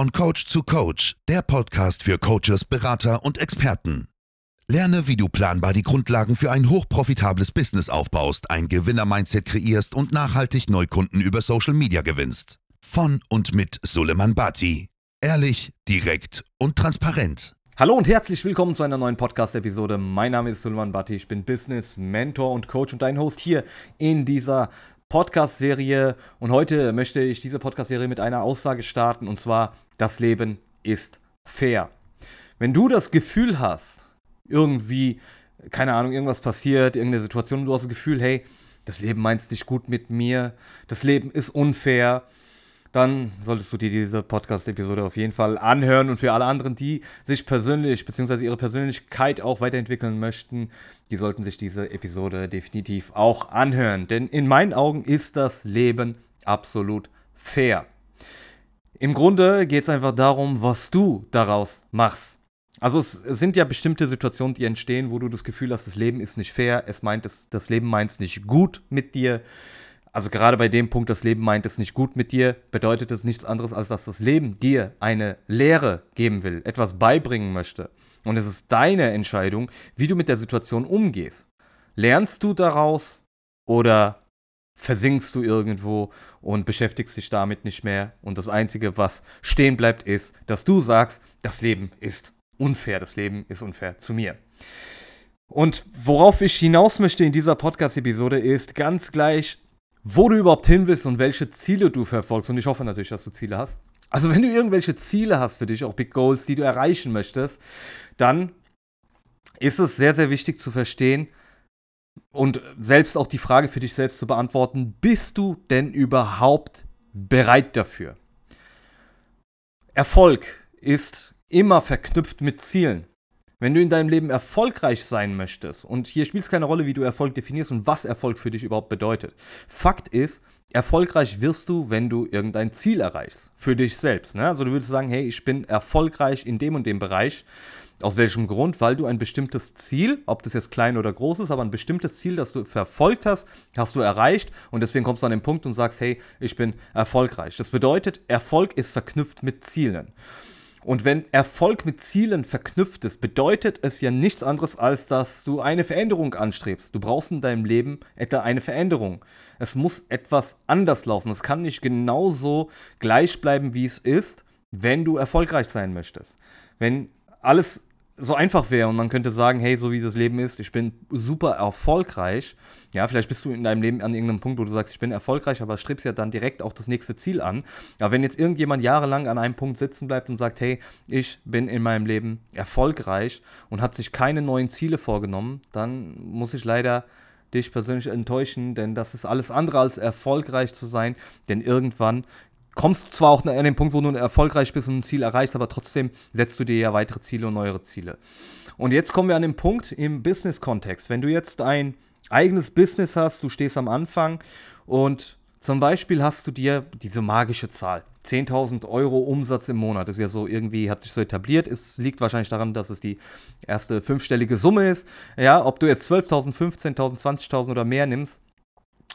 Von Coach zu Coach, der Podcast für Coaches, Berater und Experten. Lerne, wie du planbar die Grundlagen für ein hochprofitables Business aufbaust, ein Gewinner-Mindset kreierst und nachhaltig Neukunden über Social Media gewinnst. Von und mit Suleiman Bati. Ehrlich, direkt und transparent. Hallo und herzlich willkommen zu einer neuen Podcast-Episode. Mein Name ist Suleiman Bati, ich bin Business, Mentor und Coach und dein Host hier in dieser Podcast-Serie. Und heute möchte ich diese Podcast-Serie mit einer Aussage starten und zwar: Das Leben ist fair. Wenn du das Gefühl hast, irgendwie, keine Ahnung, irgendwas passiert, irgendeine Situation du hast das Gefühl, hey, das Leben meint es nicht gut mit mir, das Leben ist unfair, dann solltest du dir diese Podcast-Episode auf jeden Fall anhören. Und für alle anderen, die sich persönlich bzw. ihre Persönlichkeit auch weiterentwickeln möchten, die sollten sich diese Episode definitiv auch anhören. Denn in meinen Augen ist das Leben absolut fair. Im Grunde geht es einfach darum, was du daraus machst. Also es sind ja bestimmte Situationen, die entstehen, wo du das Gefühl hast, das Leben ist nicht fair, es meint, das, das Leben meint es nicht gut mit dir. Also gerade bei dem Punkt, das Leben meint es nicht gut mit dir, bedeutet es nichts anderes, als dass das Leben dir eine Lehre geben will, etwas beibringen möchte. Und es ist deine Entscheidung, wie du mit der Situation umgehst. Lernst du daraus oder versinkst du irgendwo und beschäftigst dich damit nicht mehr. Und das Einzige, was stehen bleibt, ist, dass du sagst, das Leben ist unfair, das Leben ist unfair zu mir. Und worauf ich hinaus möchte in dieser Podcast-Episode ist ganz gleich, wo du überhaupt hin willst und welche Ziele du verfolgst. Und ich hoffe natürlich, dass du Ziele hast. Also wenn du irgendwelche Ziele hast für dich, auch Big Goals, die du erreichen möchtest, dann ist es sehr, sehr wichtig zu verstehen und selbst auch die Frage für dich selbst zu beantworten, bist du denn überhaupt bereit dafür? Erfolg ist immer verknüpft mit Zielen. Wenn du in deinem Leben erfolgreich sein möchtest, und hier spielt es keine Rolle, wie du Erfolg definierst und was Erfolg für dich überhaupt bedeutet. Fakt ist, erfolgreich wirst du, wenn du irgendein Ziel erreichst. Für dich selbst. Ne? Also du würdest sagen, hey, ich bin erfolgreich in dem und dem Bereich. Aus welchem Grund? Weil du ein bestimmtes Ziel, ob das jetzt klein oder groß ist, aber ein bestimmtes Ziel, das du verfolgt hast, hast du erreicht und deswegen kommst du an den Punkt und sagst, hey, ich bin erfolgreich. Das bedeutet, Erfolg ist verknüpft mit Zielen. Und wenn Erfolg mit Zielen verknüpft ist, bedeutet es ja nichts anderes, als dass du eine Veränderung anstrebst. Du brauchst in deinem Leben etwa eine Veränderung. Es muss etwas anders laufen. Es kann nicht genauso gleich bleiben, wie es ist, wenn du erfolgreich sein möchtest. Wenn alles so einfach wäre und man könnte sagen, hey, so wie das Leben ist, ich bin super erfolgreich. Ja, vielleicht bist du in deinem Leben an irgendeinem Punkt, wo du sagst, ich bin erfolgreich, aber strebst ja dann direkt auch das nächste Ziel an. Aber wenn jetzt irgendjemand jahrelang an einem Punkt sitzen bleibt und sagt, hey, ich bin in meinem Leben erfolgreich und hat sich keine neuen Ziele vorgenommen, dann muss ich leider dich persönlich enttäuschen, denn das ist alles andere als erfolgreich zu sein, denn irgendwann kommst zwar auch an den Punkt, wo du erfolgreich bist und ein Ziel erreichst, aber trotzdem setzt du dir ja weitere Ziele und neuere Ziele. Und jetzt kommen wir an den Punkt im Business-Kontext. Wenn du jetzt ein eigenes Business hast, du stehst am Anfang und zum Beispiel hast du dir diese magische Zahl, 10.000 Euro Umsatz im Monat, das ist ja so irgendwie, hat sich so etabliert, es liegt wahrscheinlich daran, dass es die erste fünfstellige Summe ist. Ja, ob du jetzt 12.000, 15.000, 20.000 oder mehr nimmst,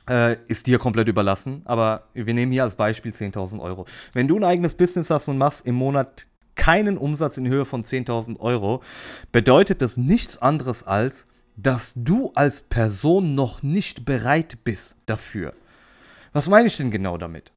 äh, ist dir komplett überlassen. Aber wir nehmen hier als Beispiel 10.000 Euro. Wenn du ein eigenes Business hast und machst im Monat keinen Umsatz in Höhe von 10.000 Euro, bedeutet das nichts anderes als, dass du als Person noch nicht bereit bist dafür. Was meine ich denn genau damit?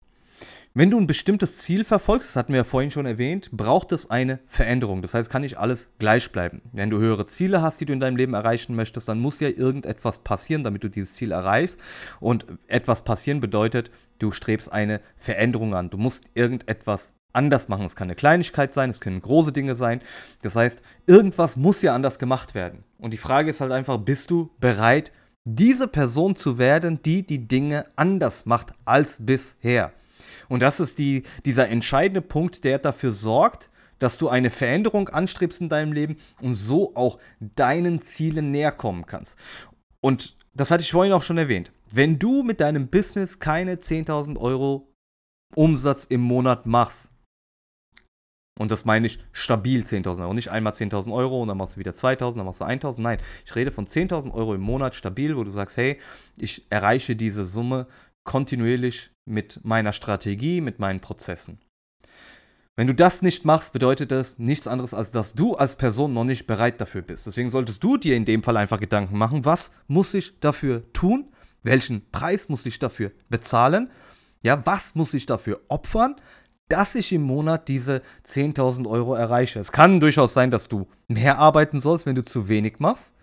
Wenn du ein bestimmtes Ziel verfolgst, das hatten wir ja vorhin schon erwähnt, braucht es eine Veränderung. Das heißt, kann nicht alles gleich bleiben. Wenn du höhere Ziele hast, die du in deinem Leben erreichen möchtest, dann muss ja irgendetwas passieren, damit du dieses Ziel erreichst. Und etwas passieren bedeutet, du strebst eine Veränderung an. Du musst irgendetwas anders machen. Es kann eine Kleinigkeit sein, es können große Dinge sein. Das heißt, irgendwas muss ja anders gemacht werden. Und die Frage ist halt einfach, bist du bereit, diese Person zu werden, die die Dinge anders macht als bisher? Und das ist die, dieser entscheidende Punkt, der dafür sorgt, dass du eine Veränderung anstrebst in deinem Leben und so auch deinen Zielen näher kommen kannst. Und das hatte ich vorhin auch schon erwähnt. Wenn du mit deinem Business keine 10.000 Euro Umsatz im Monat machst, und das meine ich stabil 10.000 Euro. Nicht einmal 10.000 Euro und dann machst du wieder 2.000, dann machst du 1.000. Nein, ich rede von 10.000 Euro im Monat stabil, wo du sagst, hey, ich erreiche diese Summe kontinuierlich mit meiner Strategie, mit meinen Prozessen. Wenn du das nicht machst, bedeutet das nichts anderes, als dass du als Person noch nicht bereit dafür bist. Deswegen solltest du dir in dem Fall einfach Gedanken machen, was muss ich dafür tun? Welchen Preis muss ich dafür bezahlen? Ja, was muss ich dafür opfern, dass ich im Monat diese 10.000 Euro erreiche? Es kann durchaus sein, dass du mehr arbeiten sollst, wenn du zu wenig machst,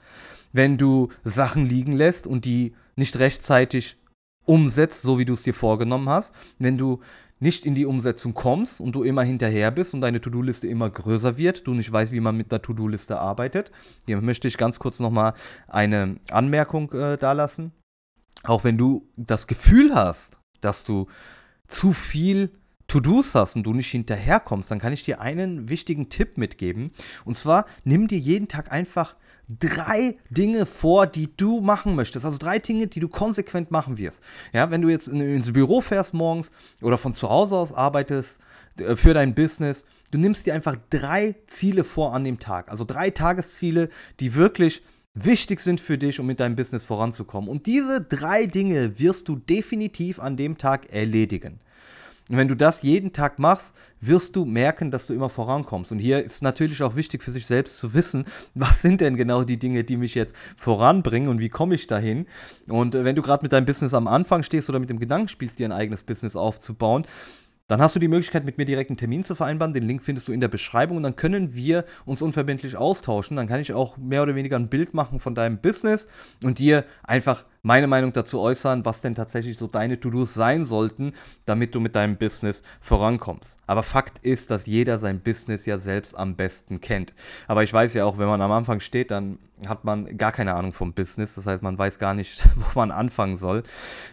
wenn du Sachen liegen lässt und die nicht rechtzeitig umsetzt, so wie du es dir vorgenommen hast, wenn du nicht in die Umsetzung kommst und du immer hinterher bist und deine To-Do-Liste immer größer wird, du nicht weißt, wie man mit der To-Do-Liste arbeitet. Hier möchte ich ganz kurz nochmal eine Anmerkung äh, dalassen. Auch wenn du das Gefühl hast, dass du zu viel To-Dos hast und du nicht hinterherkommst, dann kann ich dir einen wichtigen Tipp mitgeben. Und zwar, nimm dir jeden Tag einfach drei Dinge vor, die du machen möchtest. Also drei Dinge, die du konsequent machen wirst. Ja, wenn du jetzt ins Büro fährst morgens oder von zu Hause aus arbeitest äh, für dein Business, du nimmst dir einfach drei Ziele vor an dem Tag. Also drei Tagesziele, die wirklich wichtig sind für dich, um mit deinem Business voranzukommen. Und diese drei Dinge wirst du definitiv an dem Tag erledigen. Und wenn du das jeden Tag machst, wirst du merken, dass du immer vorankommst. Und hier ist natürlich auch wichtig für sich selbst zu wissen, was sind denn genau die Dinge, die mich jetzt voranbringen und wie komme ich dahin. Und äh, wenn du gerade mit deinem Business am Anfang stehst oder mit dem Gedanken spielst, dir ein eigenes Business aufzubauen, dann hast du die Möglichkeit, mit mir direkt einen Termin zu vereinbaren. Den Link findest du in der Beschreibung und dann können wir uns unverbindlich austauschen. Dann kann ich auch mehr oder weniger ein Bild machen von deinem Business und dir einfach meine Meinung dazu äußern, was denn tatsächlich so deine To-Dos sein sollten, damit du mit deinem Business vorankommst. Aber Fakt ist, dass jeder sein Business ja selbst am besten kennt. Aber ich weiß ja auch, wenn man am Anfang steht, dann hat man gar keine Ahnung vom Business. Das heißt, man weiß gar nicht, wo man anfangen soll.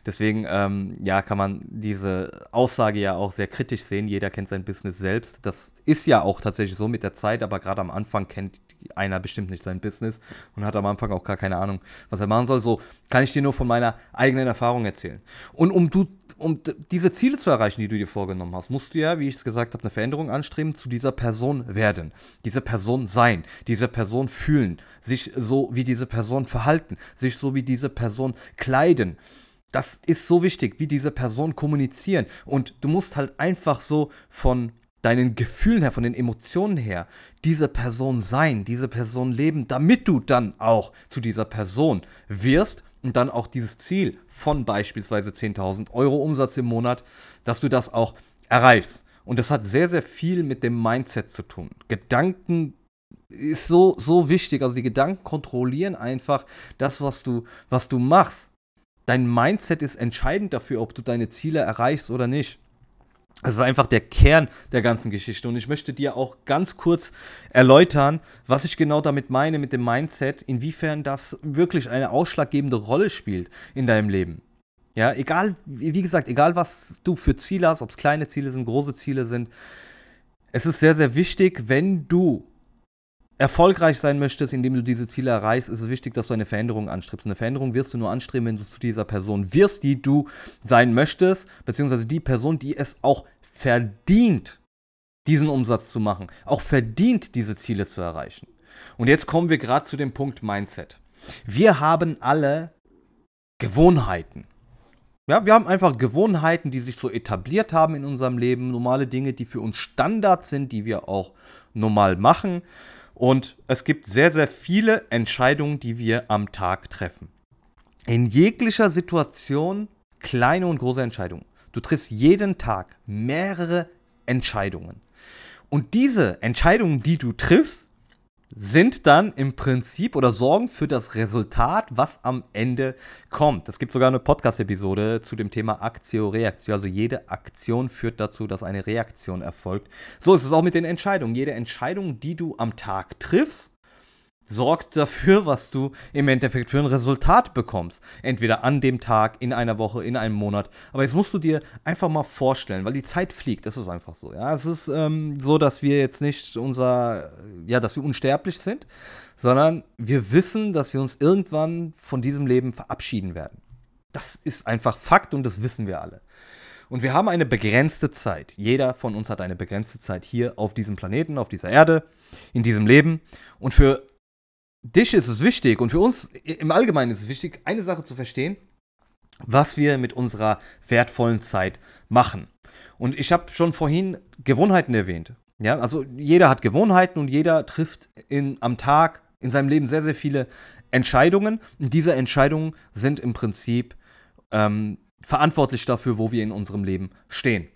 Deswegen, ähm, ja, kann man diese Aussage ja auch sehr kritisch sehen. Jeder kennt sein Business selbst. Das ist ja auch tatsächlich so mit der Zeit, aber gerade am Anfang kennt einer bestimmt nicht sein Business und hat am Anfang auch gar keine Ahnung, was er machen soll. So kann ich dir nur von meiner eigenen Erfahrung erzählen. Und um du um diese Ziele zu erreichen, die du dir vorgenommen hast, musst du ja, wie ich es gesagt habe, eine Veränderung anstreben, zu dieser Person werden, diese Person sein, diese Person fühlen, sich so wie diese Person verhalten, sich so wie diese Person kleiden. Das ist so wichtig, wie diese Person kommunizieren. Und du musst halt einfach so von deinen Gefühlen her, von den Emotionen her, diese Person sein, diese Person leben, damit du dann auch zu dieser Person wirst und dann auch dieses Ziel von beispielsweise 10.000 Euro Umsatz im Monat, dass du das auch erreichst. Und das hat sehr, sehr viel mit dem Mindset zu tun. Gedanken ist so, so wichtig. Also die Gedanken kontrollieren einfach das, was du, was du machst. Dein Mindset ist entscheidend dafür, ob du deine Ziele erreichst oder nicht. Das ist einfach der Kern der ganzen Geschichte. Und ich möchte dir auch ganz kurz erläutern, was ich genau damit meine mit dem Mindset, inwiefern das wirklich eine ausschlaggebende Rolle spielt in deinem Leben. Ja, egal, wie gesagt, egal was du für Ziele hast, ob es kleine Ziele sind, große Ziele sind, es ist sehr, sehr wichtig, wenn du erfolgreich sein möchtest, indem du diese Ziele erreichst, ist es wichtig, dass du eine Veränderung anstrebst. Eine Veränderung wirst du nur anstreben, wenn du zu dieser Person wirst, die du sein möchtest, beziehungsweise die Person, die es auch verdient, diesen Umsatz zu machen, auch verdient, diese Ziele zu erreichen. Und jetzt kommen wir gerade zu dem Punkt Mindset. Wir haben alle Gewohnheiten. Ja, wir haben einfach Gewohnheiten, die sich so etabliert haben in unserem Leben, normale Dinge, die für uns Standard sind, die wir auch normal machen. Und es gibt sehr, sehr viele Entscheidungen, die wir am Tag treffen. In jeglicher Situation kleine und große Entscheidungen. Du triffst jeden Tag mehrere Entscheidungen. Und diese Entscheidungen, die du triffst, sind dann im Prinzip oder sorgen für das Resultat, was am Ende kommt. Es gibt sogar eine Podcast-Episode zu dem Thema Aktio-Reaktion. Also jede Aktion führt dazu, dass eine Reaktion erfolgt. So ist es auch mit den Entscheidungen. Jede Entscheidung, die du am Tag triffst, sorgt dafür, was du im Endeffekt für ein Resultat bekommst. Entweder an dem Tag, in einer Woche, in einem Monat. Aber jetzt musst du dir einfach mal vorstellen, weil die Zeit fliegt, das ist einfach so. Ja, es ist ähm, so, dass wir jetzt nicht unser, ja, dass wir unsterblich sind, sondern wir wissen, dass wir uns irgendwann von diesem Leben verabschieden werden. Das ist einfach Fakt und das wissen wir alle. Und wir haben eine begrenzte Zeit. Jeder von uns hat eine begrenzte Zeit hier auf diesem Planeten, auf dieser Erde, in diesem Leben. Und für dich ist es wichtig und für uns im Allgemeinen ist es wichtig, eine Sache zu verstehen. was wir mit unserer wertvollen Zeit machen. Und ich habe schon vorhin Gewohnheiten erwähnt. Ja, also jeder hat Gewohnheiten und jeder trifft in, am Tag in seinem Leben sehr, sehr viele Entscheidungen. Und diese Entscheidungen sind im Prinzip ähm, verantwortlich dafür, wo wir in unserem Leben stehen.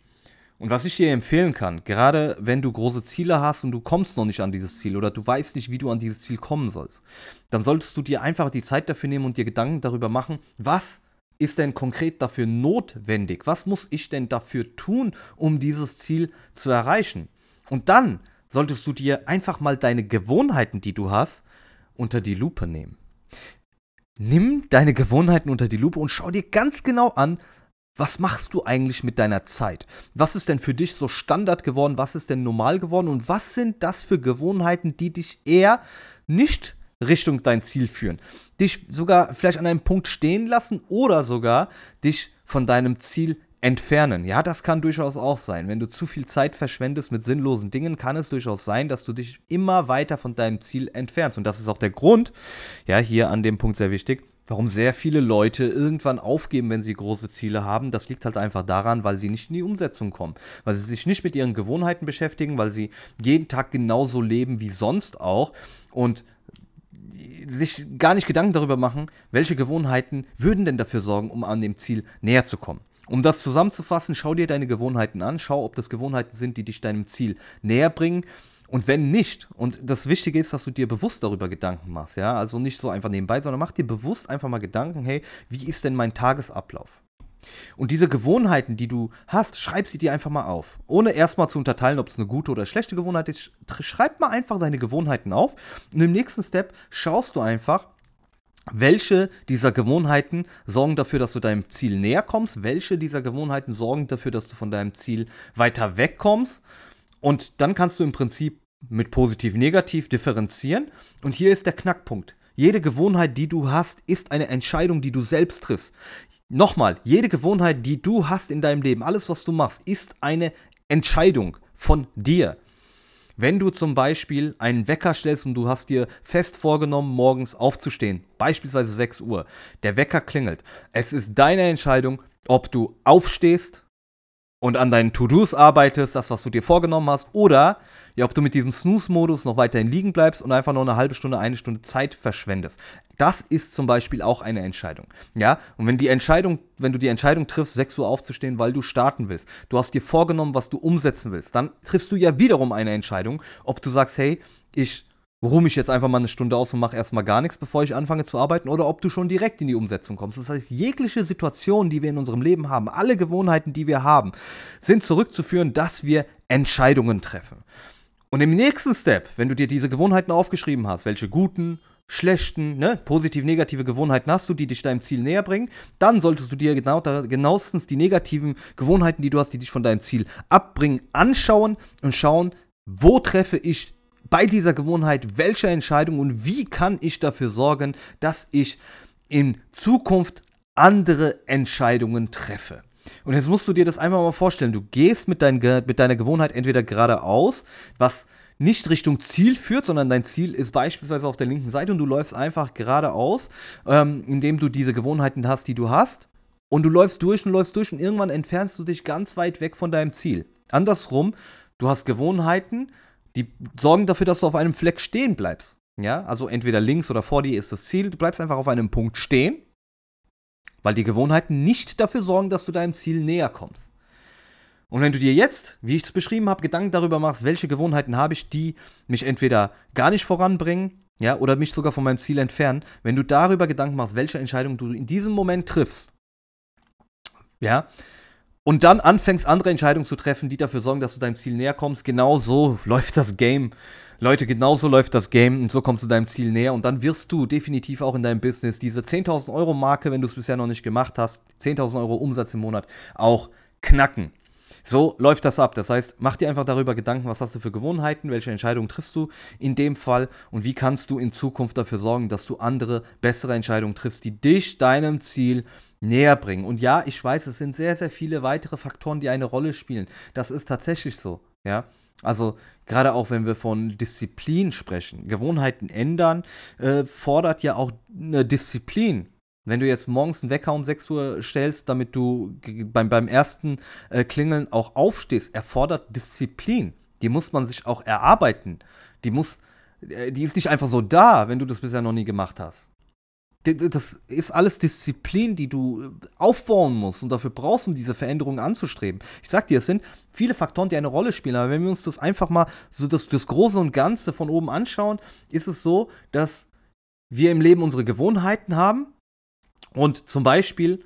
Und was ich dir empfehlen kann, gerade wenn du große Ziele hast und du kommst noch nicht an dieses Ziel oder du weißt nicht, wie du an dieses Ziel kommen sollst, dann solltest du dir einfach die Zeit dafür nehmen und dir Gedanken darüber machen, was ist denn konkret dafür notwendig? Was muss ich denn dafür tun, um dieses Ziel zu erreichen? Und dann solltest du dir einfach mal deine Gewohnheiten, die du hast, unter die Lupe nehmen. Nimm deine Gewohnheiten unter die Lupe und schau dir ganz genau an, was machst du eigentlich mit deiner Zeit? Was ist denn für dich so Standard geworden? Was ist denn normal geworden? Und was sind das für Gewohnheiten, die dich eher nicht Richtung dein Ziel führen? Dich sogar vielleicht an einem Punkt stehen lassen oder sogar dich von deinem Ziel entfernen. Ja, das kann durchaus auch sein. Wenn du zu viel Zeit verschwendest mit sinnlosen Dingen, kann es durchaus sein, dass du dich immer weiter von deinem Ziel entfernst. Und das ist auch der Grund, ja, hier an dem Punkt sehr wichtig, warum sehr viele Leute irgendwann aufgeben, wenn sie große Ziele haben. Das liegt halt einfach daran, weil sie nicht in die Umsetzung kommen, weil sie sich nicht mit ihren Gewohnheiten beschäftigen, weil sie jeden Tag genauso leben wie sonst auch und sich gar nicht Gedanken darüber machen, welche Gewohnheiten würden denn dafür sorgen, um an dem Ziel näher zu kommen. Um das zusammenzufassen, schau dir deine Gewohnheiten an, schau, ob das Gewohnheiten sind, die dich deinem Ziel näher bringen und wenn nicht, und das Wichtige ist, dass du dir bewusst darüber Gedanken machst, ja, also nicht so einfach nebenbei, sondern mach dir bewusst einfach mal Gedanken, hey, wie ist denn mein Tagesablauf? Und diese Gewohnheiten, die du hast, schreib sie dir einfach mal auf. Ohne erstmal zu unterteilen, ob es eine gute oder schlechte Gewohnheit ist. Schreib mal einfach deine Gewohnheiten auf. Und im nächsten Step schaust du einfach, welche dieser Gewohnheiten sorgen dafür, dass du deinem Ziel näher kommst? Welche dieser Gewohnheiten sorgen dafür, dass du von deinem Ziel weiter wegkommst? Und dann kannst du im Prinzip mit positiv, negativ differenzieren. Und hier ist der Knackpunkt. Jede Gewohnheit, die du hast, ist eine Entscheidung, die du selbst triffst. Nochmal, jede Gewohnheit, die du hast in deinem Leben, alles, was du machst, ist eine Entscheidung von dir. Wenn du zum Beispiel einen Wecker stellst und du hast dir fest vorgenommen, morgens aufzustehen, beispielsweise 6 Uhr, der Wecker klingelt, es ist deine Entscheidung, ob du aufstehst und an deinen To-Dos arbeitest, das, was du dir vorgenommen hast, oder ja, ob du mit diesem Snooze-Modus noch weiterhin liegen bleibst und einfach nur eine halbe Stunde, eine Stunde Zeit verschwendest. Das ist zum Beispiel auch eine Entscheidung. Ja, und wenn die Entscheidung, wenn du die Entscheidung triffst, 6 Uhr aufzustehen, weil du starten willst, du hast dir vorgenommen, was du umsetzen willst, dann triffst du ja wiederum eine Entscheidung, ob du sagst, hey, ich ruhe mich jetzt einfach mal eine Stunde aus und mache erstmal gar nichts, bevor ich anfange zu arbeiten, oder ob du schon direkt in die Umsetzung kommst. Das heißt, jegliche Situation, die wir in unserem Leben haben, alle Gewohnheiten, die wir haben, sind zurückzuführen, dass wir Entscheidungen treffen. Und im nächsten Step, wenn du dir diese Gewohnheiten aufgeschrieben hast, welche guten, schlechten, ne, positiv negative Gewohnheiten hast du, die dich deinem Ziel näher bringen, dann solltest du dir genau, genauestens die negativen Gewohnheiten, die du hast, die dich von deinem Ziel abbringen, anschauen und schauen, wo treffe ich bei dieser Gewohnheit, welche Entscheidung und wie kann ich dafür sorgen, dass ich in Zukunft andere Entscheidungen treffe. Und jetzt musst du dir das einfach mal vorstellen. Du gehst mit, dein, mit deiner Gewohnheit entweder geradeaus, was nicht Richtung Ziel führt, sondern dein Ziel ist beispielsweise auf der linken Seite und du läufst einfach geradeaus, ähm, indem du diese Gewohnheiten hast, die du hast. Und du läufst durch und läufst durch und irgendwann entfernst du dich ganz weit weg von deinem Ziel. Andersrum, du hast Gewohnheiten, die sorgen dafür, dass du auf einem Fleck stehen bleibst. Ja, also entweder links oder vor dir ist das Ziel, du bleibst einfach auf einem Punkt stehen, weil die Gewohnheiten nicht dafür sorgen, dass du deinem Ziel näher kommst. Und wenn du dir jetzt, wie ich es beschrieben habe, Gedanken darüber machst, welche Gewohnheiten habe ich, die mich entweder gar nicht voranbringen, ja, oder mich sogar von meinem Ziel entfernen, wenn du darüber Gedanken machst, welche Entscheidung du in diesem Moment triffst, ja, und dann anfängst, andere Entscheidungen zu treffen, die dafür sorgen, dass du deinem Ziel näher kommst. Genau so läuft das Game. Leute, genau so läuft das Game und so kommst du deinem Ziel näher und dann wirst du definitiv auch in deinem Business diese 10.000 Euro Marke, wenn du es bisher noch nicht gemacht hast, 10.000 Euro Umsatz im Monat auch knacken. So läuft das ab. Das heißt, mach dir einfach darüber Gedanken, was hast du für Gewohnheiten, welche Entscheidungen triffst du in dem Fall und wie kannst du in Zukunft dafür sorgen, dass du andere, bessere Entscheidungen triffst, die dich deinem Ziel näher bringen. Und ja, ich weiß, es sind sehr, sehr viele weitere Faktoren, die eine Rolle spielen. Das ist tatsächlich so, ja. Also gerade auch wenn wir von Disziplin sprechen, Gewohnheiten ändern, äh, fordert ja auch eine Disziplin. Wenn du jetzt morgens einen Wecker um 6 Uhr stellst, damit du beim, beim ersten äh, Klingeln auch aufstehst, erfordert Disziplin. Die muss man sich auch erarbeiten. Die muss, äh, die ist nicht einfach so da, wenn du das bisher noch nie gemacht hast. Das ist alles Disziplin, die du äh, aufbauen musst und dafür brauchst, um diese Veränderungen anzustreben. Ich sag dir, es sind viele Faktoren, die eine Rolle spielen, aber wenn wir uns das einfach mal so das, das Große und Ganze von oben anschauen, ist es so, dass wir im Leben unsere Gewohnheiten haben und zum Beispiel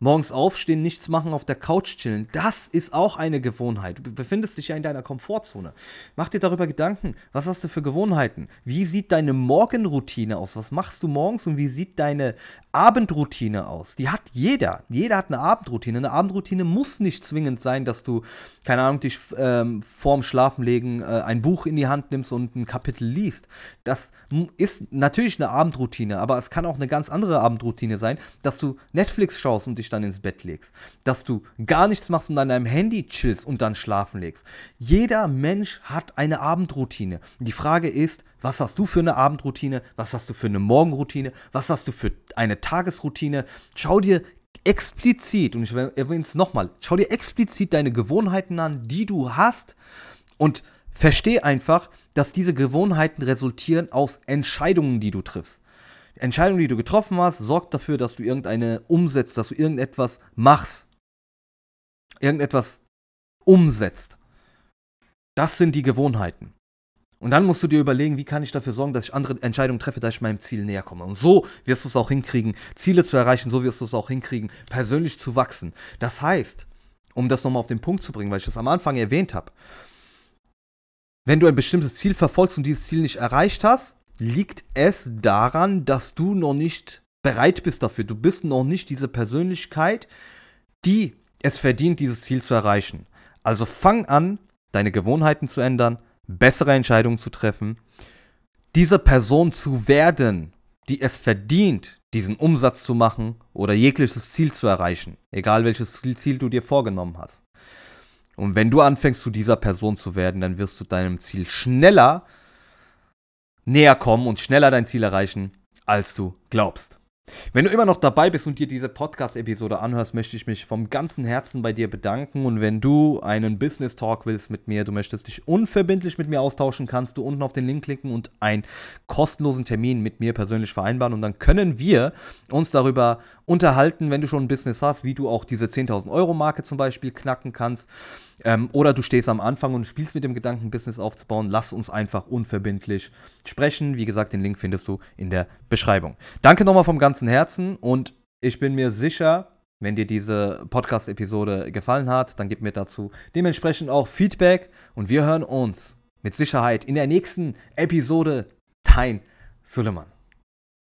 morgens aufstehen, nichts machen, auf der Couch chillen. Das ist auch eine Gewohnheit. Du befindest dich ja in deiner Komfortzone. Mach dir darüber Gedanken. Was hast du für Gewohnheiten? Wie sieht deine Morgenroutine aus? Was machst du morgens und wie sieht deine Abendroutine aus? Die hat jeder. Jeder hat eine Abendroutine. Eine Abendroutine muss nicht zwingend sein, dass du, keine Ahnung, dich ähm, vorm Schlafenlegen äh, ein Buch in die Hand nimmst und ein Kapitel liest. Das ist natürlich eine Abendroutine, aber es kann auch eine ganz andere Abendroutine sein, dass du Netflix schaust und dich dann ins Bett legst. Dass du gar nichts machst und an deinem Handy chillst und dann schlafen legst. Jeder Mensch hat eine Abendroutine. Die Frage ist, was hast du für eine Abendroutine? Was hast du für eine Morgenroutine? Was hast du für eine Tagesroutine? Schau dir explizit, und ich erwähne es nochmal, schau dir explizit deine Gewohnheiten an, die du hast und versteh einfach, dass diese Gewohnheiten resultieren aus Entscheidungen, die du triffst. Entscheidung, die du getroffen hast, sorgt dafür, dass du irgendeine umsetzt, dass du irgendetwas machst. Irgendetwas umsetzt. Das sind die Gewohnheiten. Und dann musst du dir überlegen, wie kann ich dafür sorgen, dass ich andere Entscheidungen treffe, dass ich meinem Ziel näher komme. Und so wirst du es auch hinkriegen, Ziele zu erreichen, so wirst du es auch hinkriegen, persönlich zu wachsen. Das heißt, um das nochmal auf den Punkt zu bringen, weil ich das am Anfang erwähnt habe, wenn du ein bestimmtes Ziel verfolgst und dieses Ziel nicht erreicht hast, liegt es daran, dass du noch nicht bereit bist dafür. Du bist noch nicht diese Persönlichkeit, die es verdient, dieses Ziel zu erreichen. Also fang an, deine Gewohnheiten zu ändern, bessere Entscheidungen zu treffen, diese Person zu werden, die es verdient, diesen Umsatz zu machen oder jegliches Ziel zu erreichen, egal welches Ziel du dir vorgenommen hast. Und wenn du anfängst, zu dieser Person zu werden, dann wirst du deinem Ziel schneller näher kommen und schneller dein Ziel erreichen, als du glaubst. Wenn du immer noch dabei bist und dir diese Podcast-Episode anhörst, möchte ich mich vom ganzen Herzen bei dir bedanken. Und wenn du einen Business Talk willst mit mir, du möchtest dich unverbindlich mit mir austauschen, kannst du unten auf den Link klicken und einen kostenlosen Termin mit mir persönlich vereinbaren. Und dann können wir uns darüber unterhalten, wenn du schon ein Business hast, wie du auch diese 10.000 Euro Marke zum Beispiel knacken kannst. Ähm, oder du stehst am Anfang und spielst mit dem Gedanken, Business aufzubauen. Lass uns einfach unverbindlich sprechen. Wie gesagt, den Link findest du in der Beschreibung. Danke nochmal vom ganzen Herzen und ich bin mir sicher, wenn dir diese Podcast-Episode gefallen hat, dann gib mir dazu dementsprechend auch Feedback und wir hören uns mit Sicherheit in der nächsten Episode. Dein Suleiman.